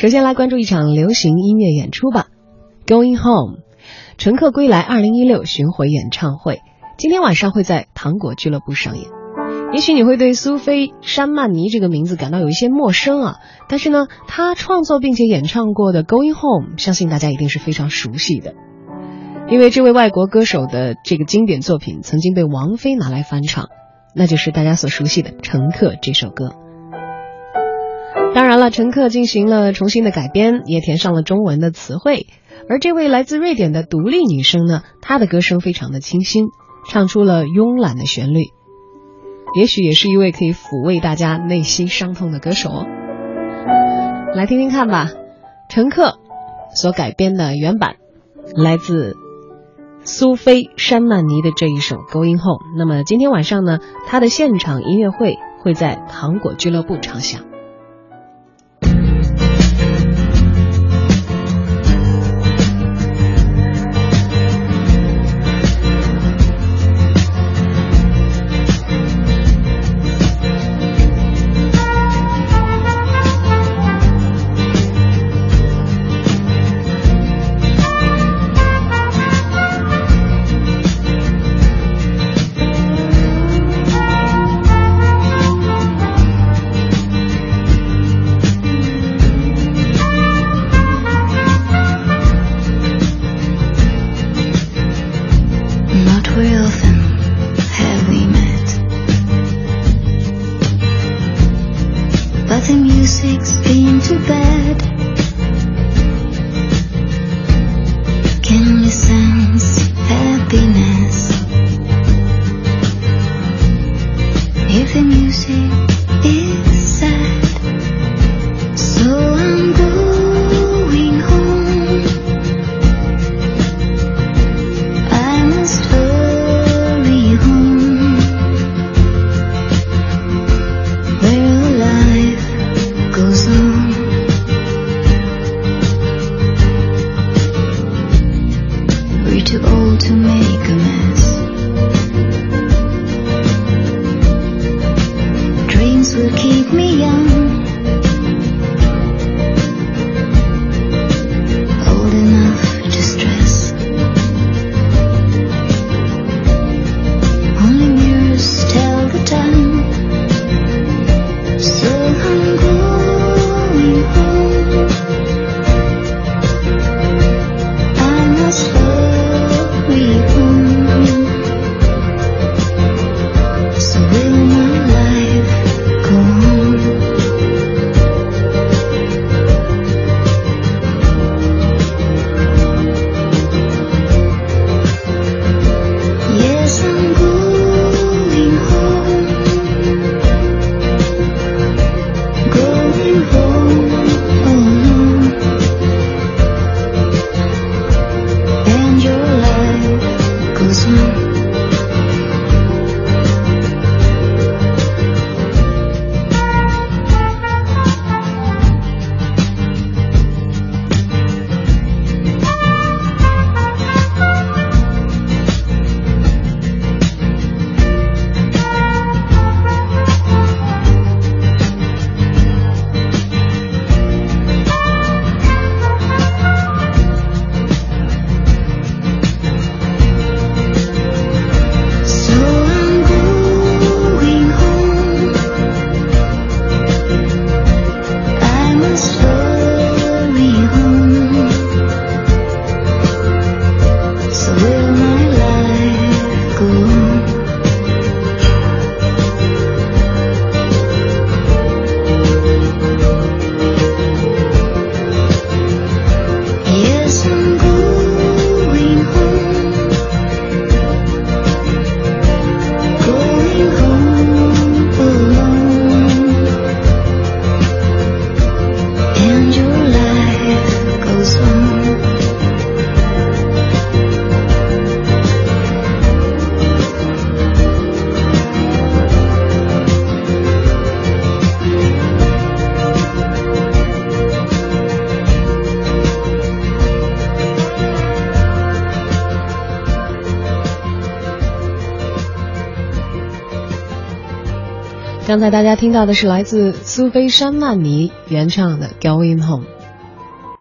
首先来关注一场流行音乐演出吧，《Going Home》，乘客归来二零一六巡回演唱会，今天晚上会在糖果俱乐部上演。也许你会对苏菲·山曼尼这个名字感到有一些陌生啊，但是呢，她创作并且演唱过的《Going Home》，相信大家一定是非常熟悉的，因为这位外国歌手的这个经典作品曾经被王菲拿来翻唱，那就是大家所熟悉的《乘客》这首歌。当然了，乘客进行了重新的改编，也填上了中文的词汇。而这位来自瑞典的独立女生呢，她的歌声非常的清新，唱出了慵懒的旋律。也许也是一位可以抚慰大家内心伤痛的歌手哦。来听听看吧，乘客所改编的原版，来自苏菲·山曼尼的这一首《Going Home》。那么今天晚上呢，她的现场音乐会会在糖果俱乐部唱响。16 to bed. 刚才大家听到的是来自苏菲·山曼尼原唱的《Going Home》。